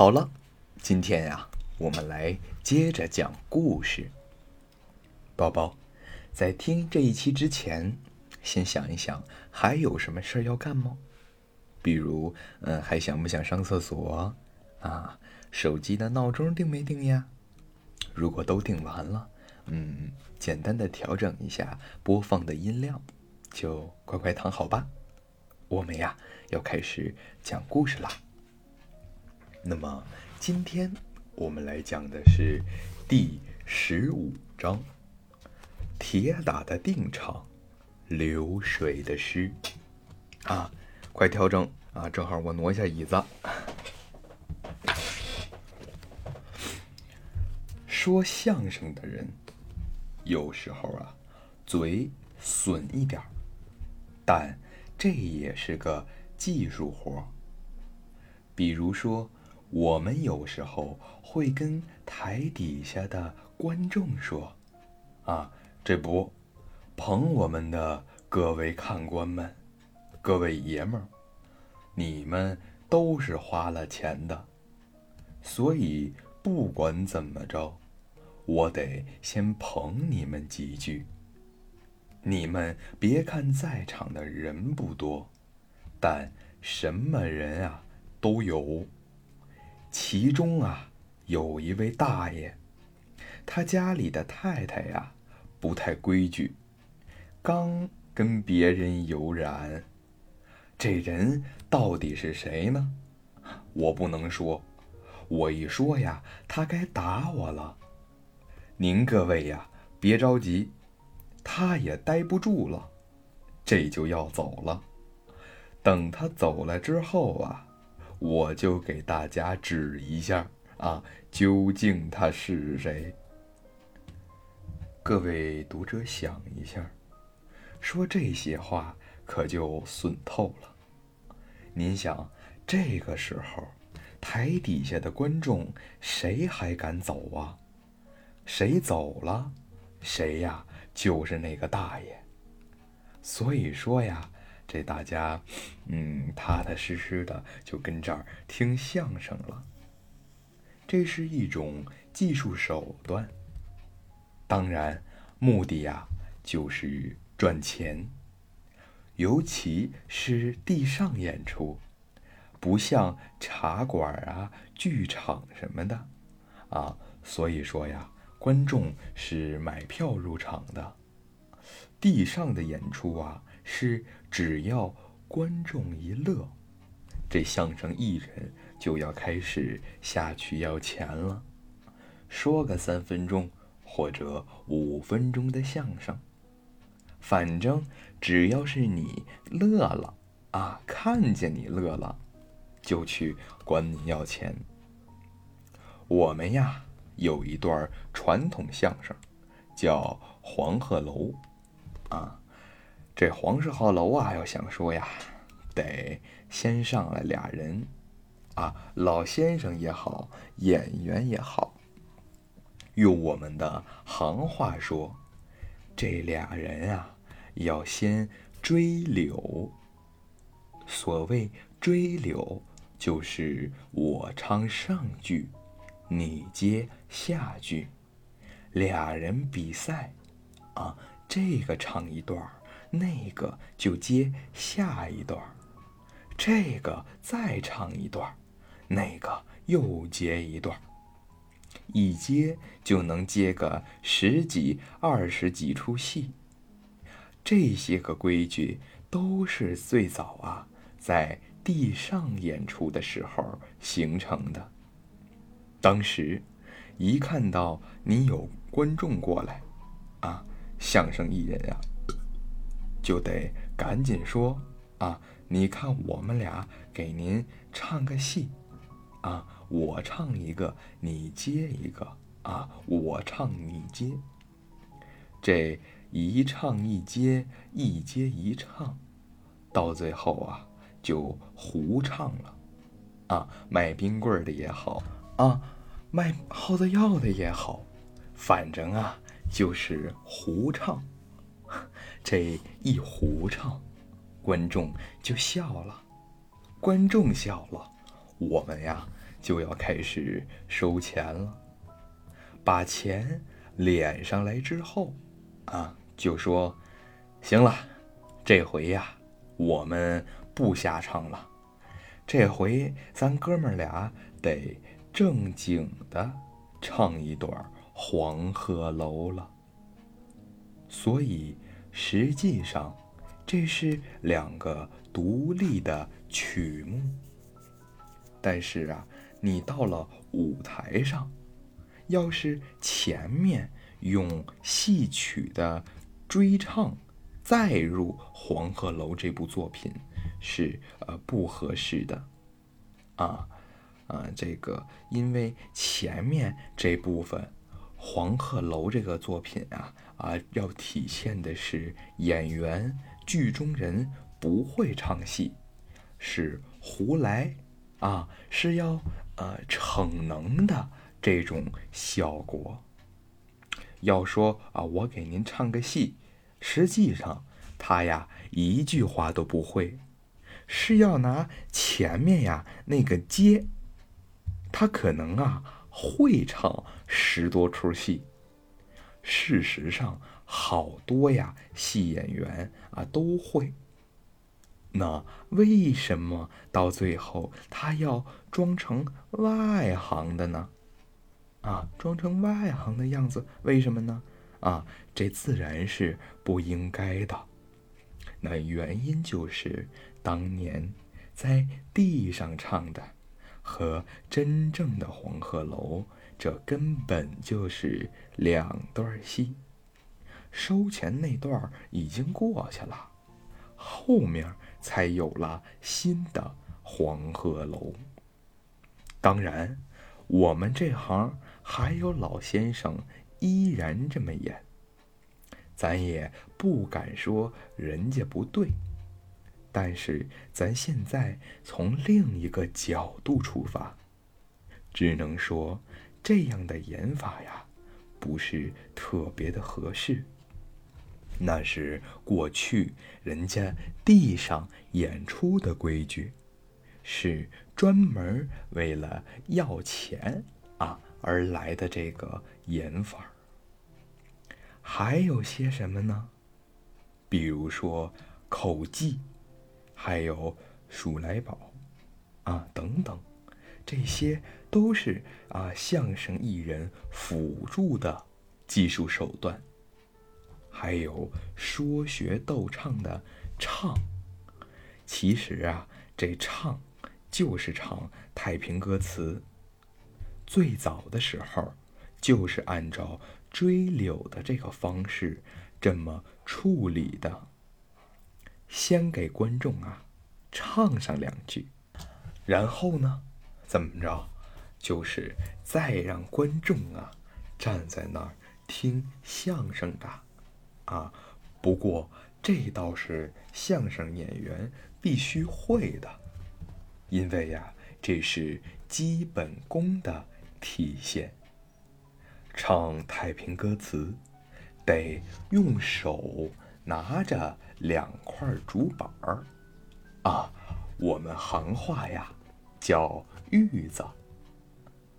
好了，今天呀，我们来接着讲故事。宝宝，在听这一期之前，先想一想还有什么事儿要干吗？比如，嗯，还想不想上厕所？啊，手机的闹钟定没定呀？如果都定完了，嗯，简单的调整一下播放的音量，就乖乖躺好吧。我们呀，要开始讲故事啦。那么，今天我们来讲的是第十五章：铁打的定场，流水的诗。啊，快调整啊！正好我挪一下椅子。说相声的人，有时候啊，嘴损一点儿但这也是个技术活儿比如说。我们有时候会跟台底下的观众说：“啊，这不，捧我们的各位看官们，各位爷们儿，你们都是花了钱的，所以不管怎么着，我得先捧你们几句。你们别看在场的人不多，但什么人啊都有。”其中啊，有一位大爷，他家里的太太呀不太规矩，刚跟别人有染。这人到底是谁呢？我不能说，我一说呀，他该打我了。您各位呀，别着急，他也待不住了，这就要走了。等他走了之后啊。我就给大家指一下啊，究竟他是谁？各位读者想一下，说这些话可就损透了。您想，这个时候台底下的观众谁还敢走啊？谁走了，谁呀就是那个大爷。所以说呀。这大家，嗯，踏踏实实的就跟这儿听相声了。这是一种技术手段，当然，目的呀就是赚钱。尤其是地上演出，不像茶馆啊、剧场什么的，啊，所以说呀，观众是买票入场的。地上的演出啊。是只要观众一乐，这相声艺人就要开始下去要钱了。说个三分钟或者五分钟的相声，反正只要是你乐了啊，看见你乐了，就去管你要钱。我们呀有一段传统相声，叫《黄鹤楼》，啊。这黄氏号楼啊，要想说呀，得先上来俩人，啊，老先生也好，演员也好。用我们的行话说，这俩人啊，要先追柳。所谓追柳，就是我唱上句，你接下句，俩人比赛，啊，这个唱一段儿。那个就接下一段这个再唱一段那个又接一段一接就能接个十几、二十几出戏。这些个规矩都是最早啊，在地上演出的时候形成的。当时一看到你有观众过来，啊，相声艺人啊。就得赶紧说啊！你看我们俩给您唱个戏，啊，我唱一个，你接一个，啊，我唱你接。这一唱一接，一接一唱，到最后啊，就胡唱了。啊，卖冰棍的也好，啊，卖耗子药的也好，反正啊，就是胡唱。这一胡唱，观众就笑了，观众笑了，我们呀就要开始收钱了。把钱敛上来之后，啊，就说：“行了，这回呀，我们不瞎唱了。这回咱哥们俩得正经的唱一段《黄鹤楼》了。所以，实际上这是两个独立的曲目。但是啊，你到了舞台上。”要是前面用戏曲的追唱，再入《黄鹤楼》这部作品，是呃不合适的，啊啊，这个因为前面这部分《黄鹤楼》这个作品啊啊，要体现的是演员剧中人不会唱戏，是胡来啊，是要呃逞能的。这种效果，要说啊，我给您唱个戏，实际上他呀一句话都不会，是要拿前面呀那个接，他可能啊会唱十多出戏。事实上，好多呀戏演员啊都会。那为什么到最后他要装成外行的呢？啊，装成外行的样子，为什么呢？啊，这自然是不应该的。那原因就是当年在地上唱的和真正的黄鹤楼，这根本就是两段戏。收钱那段已经过去了，后面才有了新的黄鹤楼。当然，我们这行。还有老先生依然这么演，咱也不敢说人家不对，但是咱现在从另一个角度出发，只能说这样的演法呀，不是特别的合适。那是过去人家地上演出的规矩，是专门为了要钱啊。而来的这个演法，还有些什么呢？比如说口技，还有数来宝，啊等等，这些都是啊相声艺人辅助的技术手段。还有说学逗唱的唱，其实啊，这唱就是唱太平歌词。最早的时候，就是按照追柳的这个方式这么处理的。先给观众啊唱上两句，然后呢，怎么着，就是再让观众啊站在那儿听相声的，啊，不过这倒是相声演员必须会的，因为呀，这是基本功的。体现。唱太平歌词，得用手拿着两块竹板儿，啊，我们行话呀叫玉子。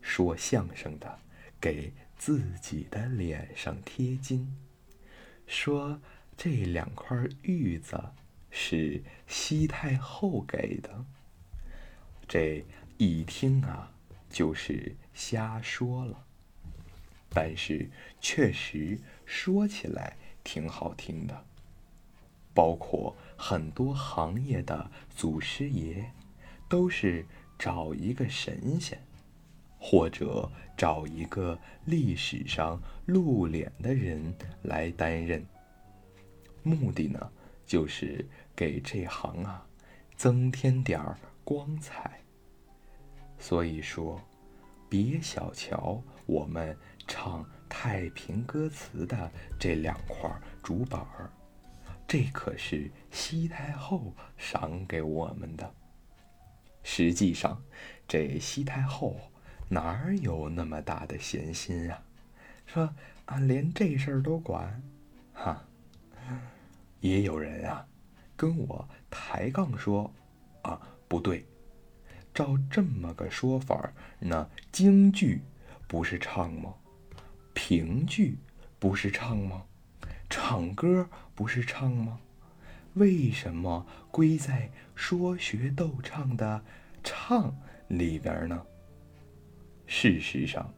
说相声的给自己的脸上贴金，说这两块玉子是西太后给的。这一听啊。就是瞎说了，但是确实说起来挺好听的。包括很多行业的祖师爷，都是找一个神仙，或者找一个历史上露脸的人来担任。目的呢，就是给这行啊增添点儿光彩。所以说，别小瞧我们唱太平歌词的这两块竹板儿，这可是西太后赏给我们的。实际上，这西太后哪有那么大的闲心啊？说啊，连这事儿都管？哈，也有人啊跟我抬杠说，啊，不对。照这么个说法，那京剧不是唱吗？评剧不是唱吗？唱歌不是唱吗？为什么归在说学逗唱的唱里边呢？事实上，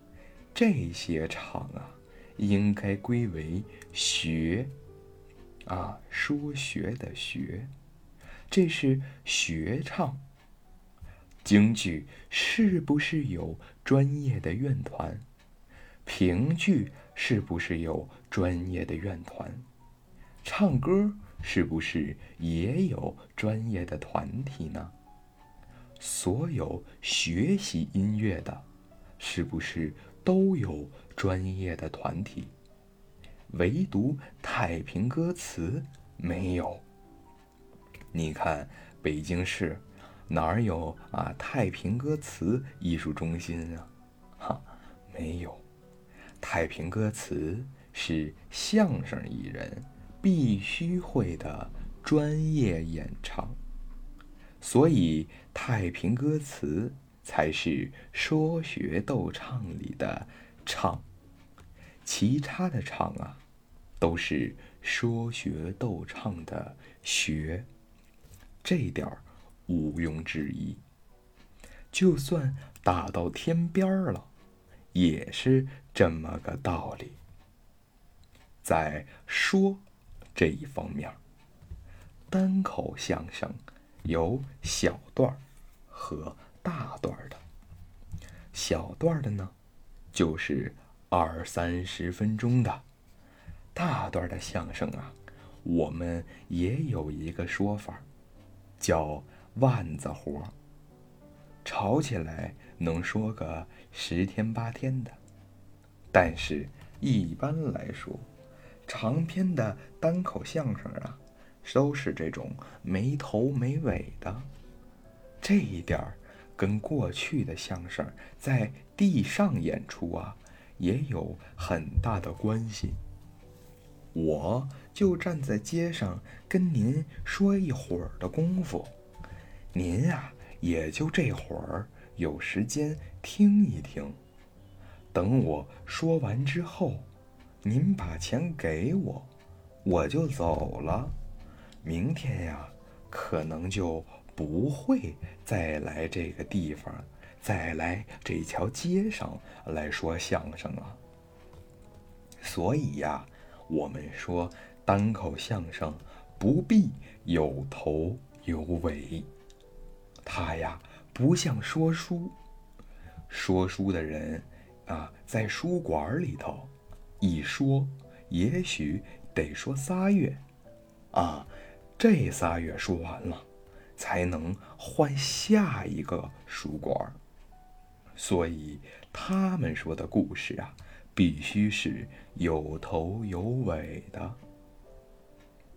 这些唱啊，应该归为学啊，说学的学，这是学唱。京剧是不是有专业的院团？评剧是不是有专业的院团？唱歌是不是也有专业的团体呢？所有学习音乐的，是不是都有专业的团体？唯独太平歌词没有。你看北京市。哪儿有啊？太平歌词艺术中心啊？哈，没有。太平歌词是相声艺人必须会的专业演唱，所以太平歌词才是说学逗唱里的唱，其他的唱啊，都是说学逗唱的学。这点儿。毋庸置疑，就算打到天边儿了，也是这么个道理。在说这一方面，单口相声有小段和大段的。小段的呢，就是二三十分钟的；大段的相声啊，我们也有一个说法，叫。腕子活，吵起来能说个十天八天的，但是一般来说，长篇的单口相声啊，都是这种没头没尾的。这一点儿跟过去的相声在地上演出啊，也有很大的关系。我就站在街上跟您说一会儿的功夫。您啊，也就这会儿有时间听一听。等我说完之后，您把钱给我，我就走了。明天呀，可能就不会再来这个地方，再来这条街上来说相声了。所以呀，我们说单口相声不必有头有尾。他呀，不像说书，说书的人啊，在书馆里头一说，也许得说仨月，啊，这仨月说完了，才能换下一个书馆。所以他们说的故事啊，必须是有头有尾的。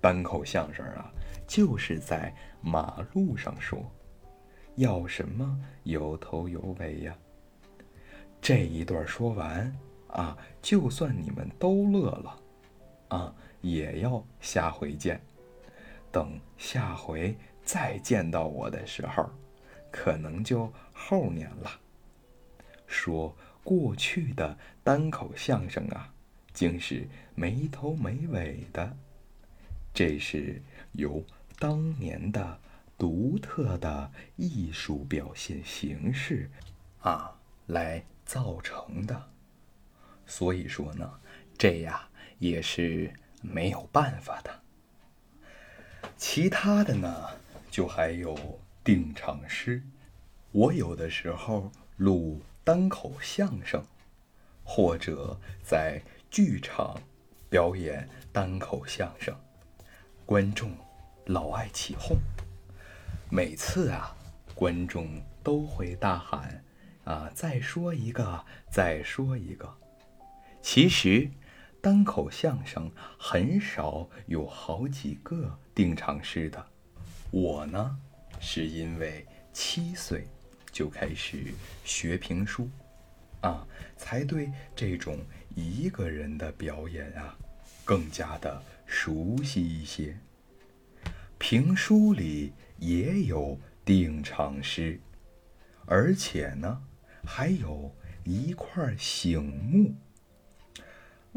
单口相声啊，就是在马路上说。要什么有头有尾呀？这一段说完啊，就算你们都乐了，啊，也要下回见。等下回再见到我的时候，可能就后年了。说过去的单口相声啊，竟是没头没尾的，这是由当年的。独特的艺术表现形式，啊，来造成的。所以说呢，这呀也是没有办法的。其他的呢，就还有定场诗。我有的时候录单口相声，或者在剧场表演单口相声，观众老爱起哄。每次啊，观众都会大喊：“啊，再说一个，再说一个。”其实，单口相声很少有好几个定场诗的。我呢，是因为七岁就开始学评书，啊，才对这种一个人的表演啊，更加的熟悉一些。评书里。也有定场诗，而且呢，还有一块醒目。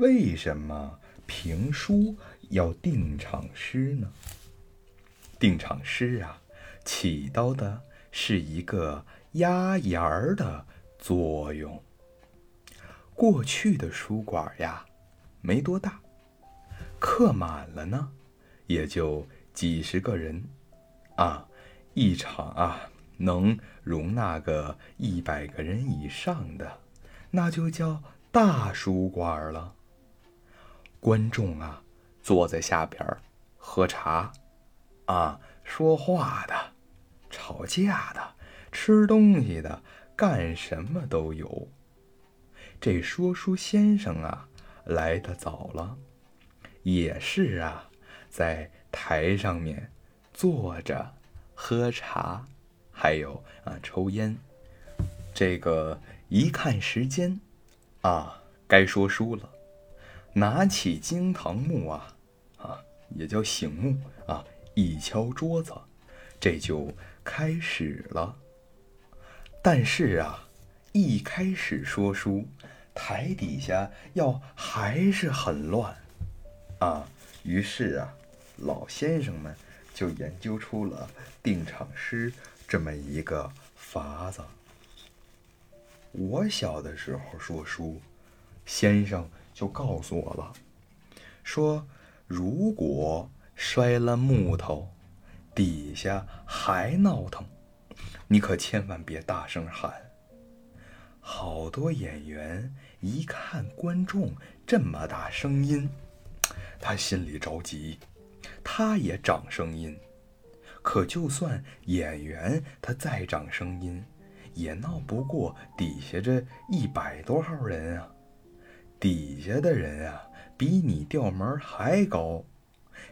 为什么评书要定场诗呢？定场诗啊，起到的是一个压檐儿的作用。过去的书馆呀，没多大，客满了呢，也就几十个人，啊，一场啊能容纳个一百个人以上的，那就叫大书馆了。观众啊，坐在下边喝茶，啊，说话的，吵架的，吃东西的，干什么都有。这说书先生啊，来的早了，也是啊，在台上面坐着喝茶，还有啊抽烟。这个一看时间，啊，该说书了，拿起惊堂木啊，啊，也叫醒木啊，一敲桌子，这就开始了。但是啊。一开始说书，台底下要还是很乱，啊，于是啊，老先生们就研究出了定场诗这么一个法子。我小的时候说书，先生就告诉我了，说如果摔了木头，底下还闹腾，你可千万别大声喊。好多演员一看观众这么大声音，他心里着急，他也长声音。可就算演员他再长声音，也闹不过底下这一百多号人啊！底下的人啊，比你调门还高，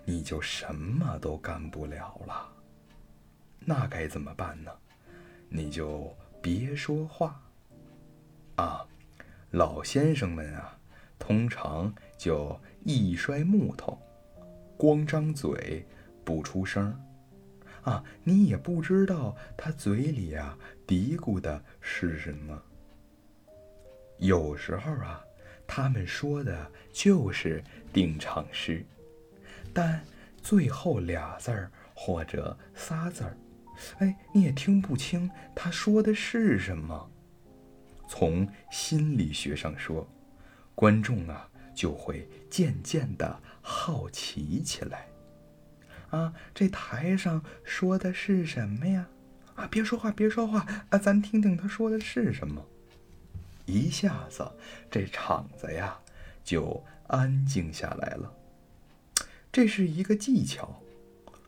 你就什么都干不了了。那该怎么办呢？你就别说话。啊，老先生们啊，通常就一摔木头，光张嘴不出声啊，你也不知道他嘴里啊嘀咕的是什么。有时候啊，他们说的就是定场诗，但最后俩字儿或者仨字儿，哎，你也听不清他说的是什么。从心理学上说，观众啊就会渐渐的好奇起来。啊，这台上说的是什么呀？啊，别说话，别说话啊，咱听听他说的是什么。一下子，这场子呀就安静下来了。这是一个技巧，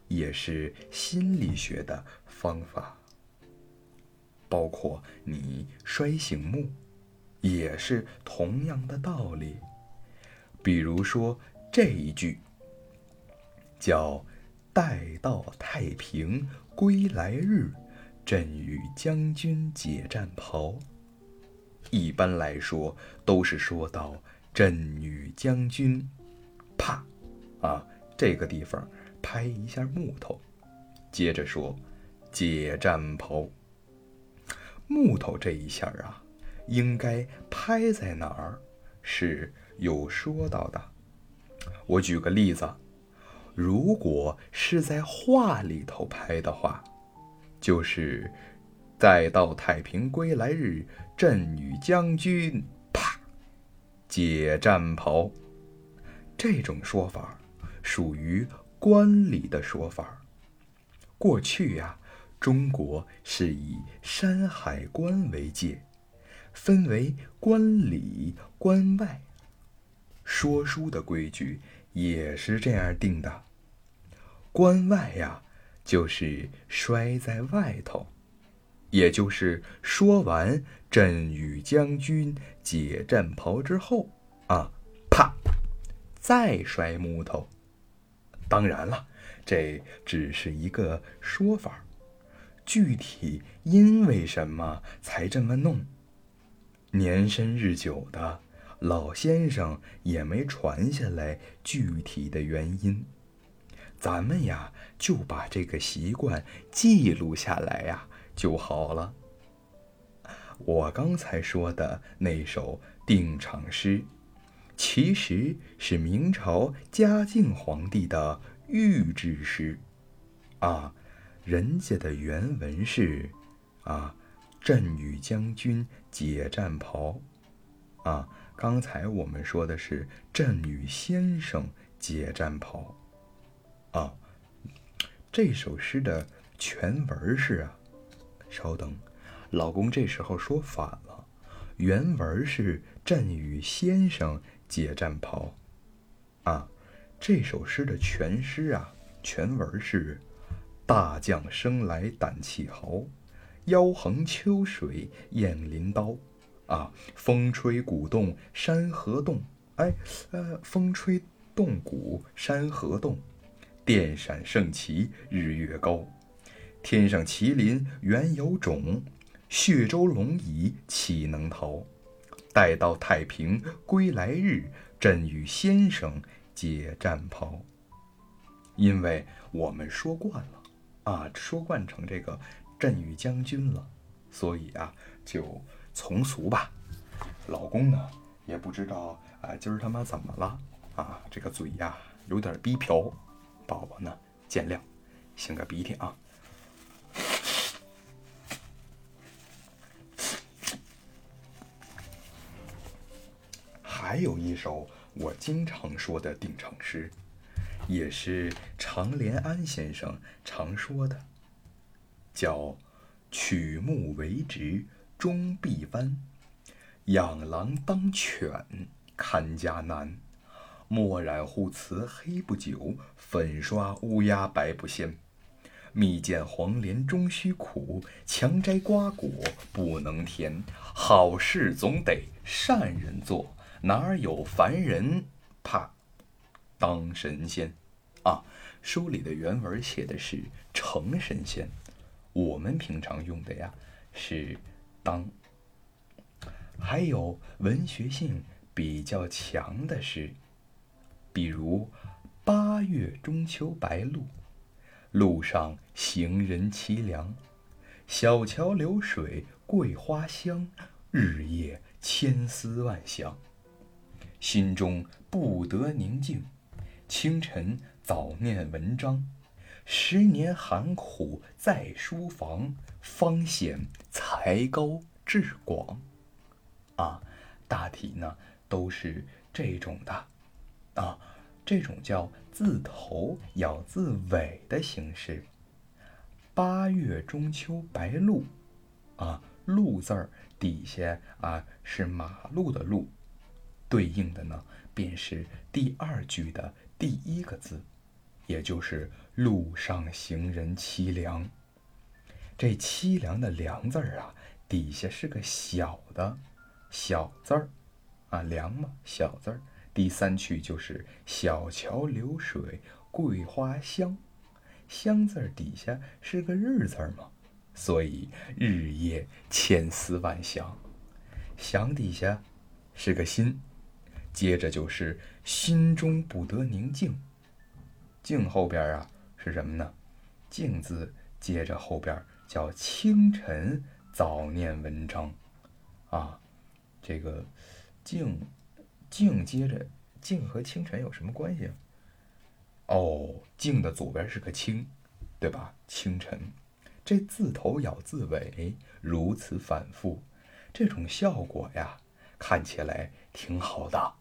也是心理学的方法。包括你摔醒木，也是同样的道理。比如说这一句，叫“待到太平归来日，朕与将军解战袍”。一般来说，都是说到“朕与将军”，啪，啊，这个地方拍一下木头，接着说“解战袍”。木头这一下啊，应该拍在哪儿？是有说到的。我举个例子，如果是在画里头拍的话，就是“待到太平归来日，朕与将军啪解战袍”。这种说法属于官礼的说法。过去呀。中国是以山海关为界，分为关里、关外。说书的规矩也是这样定的。关外呀，就是摔在外头，也就是说完“朕与将军解战袍”之后啊，啪，再摔木头。当然了，这只是一个说法。具体因为什么才这么弄？年深日久的老先生也没传下来具体的原因。咱们呀，就把这个习惯记录下来呀就好了。我刚才说的那首定场诗，其实是明朝嘉靖皇帝的御制诗，啊，人家的原文是，啊，朕与将军解战袍，啊，刚才我们说的是朕与先生解战袍，啊，这首诗的全文是啊，稍等。老公这时候说反了，原文是“朕与先生解战袍”，啊，这首诗的全诗啊，全文是：“大将生来胆气豪，腰横秋水雁翎刀，啊，风吹鼓动山河动，哎，呃，风吹动鼓山河动，电闪圣旗日月高，天上麒麟原有种。”血州龙椅岂能逃？待到太平归来日，朕与先生解战袍。因为我们说惯了啊，说惯成这个朕与将军了，所以啊，就从俗吧。老公呢，也不知道啊，今儿他妈怎么了啊？这个嘴呀，有点逼瓢，宝宝呢，见谅，擤个鼻涕啊。还有一首我经常说的定场诗，也是常连安先生常说的，叫“曲目为直终必弯，养狼当犬看家难。墨染护瓷黑不久，粉刷乌鸦白不鲜。蜜饯黄连终须苦，强摘瓜果不能甜。好事总得善人做。”哪有凡人怕当神仙啊？书里的原文写的是成神仙，我们平常用的呀是当。还有文学性比较强的诗，比如“八月中秋白露，路上行人凄凉。小桥流水桂花香，日夜千思万想。”心中不得宁静，清晨早念文章，十年寒苦在书房，方显才高志广。啊，大体呢都是这种的，啊，这种叫字头咬字尾的形式。八月中秋白露，啊，露字儿底下啊是马路的路。对应的呢，便是第二句的第一个字，也就是“路上行人凄凉”。这“凄凉”的“凉”字儿啊，底下是个小的小字儿，啊，凉嘛，小字儿。第三句就是“小桥流水桂花香”，香字儿底下是个日字儿嘛，所以日夜千思万想，想底下是个心。接着就是心中不得宁静，静后边啊是什么呢？静字接着后边叫清晨早念文章，啊，这个静静接着静和清晨有什么关系？哦，静的左边是个清，对吧？清晨，这字头咬字尾，如此反复，这种效果呀，看起来挺好的。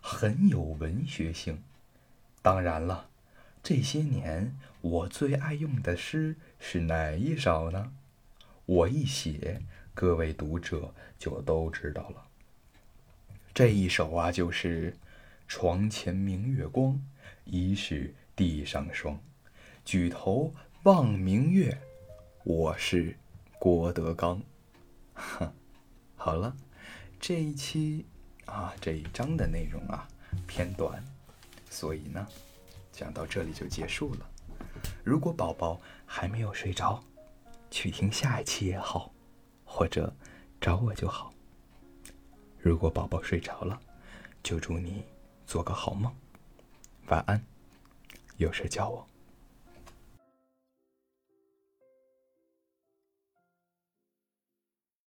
很有文学性。当然了，这些年我最爱用的诗是哪一首呢？我一写，各位读者就都知道了。这一首啊，就是“床前明月光，疑是地上霜。举头望明月，我是郭德纲。”哼，好了，这一期。啊，这一章的内容啊偏短，所以呢，讲到这里就结束了。如果宝宝还没有睡着，去听下一期也好，或者找我就好。如果宝宝睡着了，就祝你做个好梦，晚安。有事叫我。